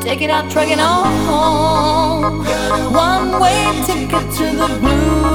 Take it out, trucking on home. One way ticket to the blues.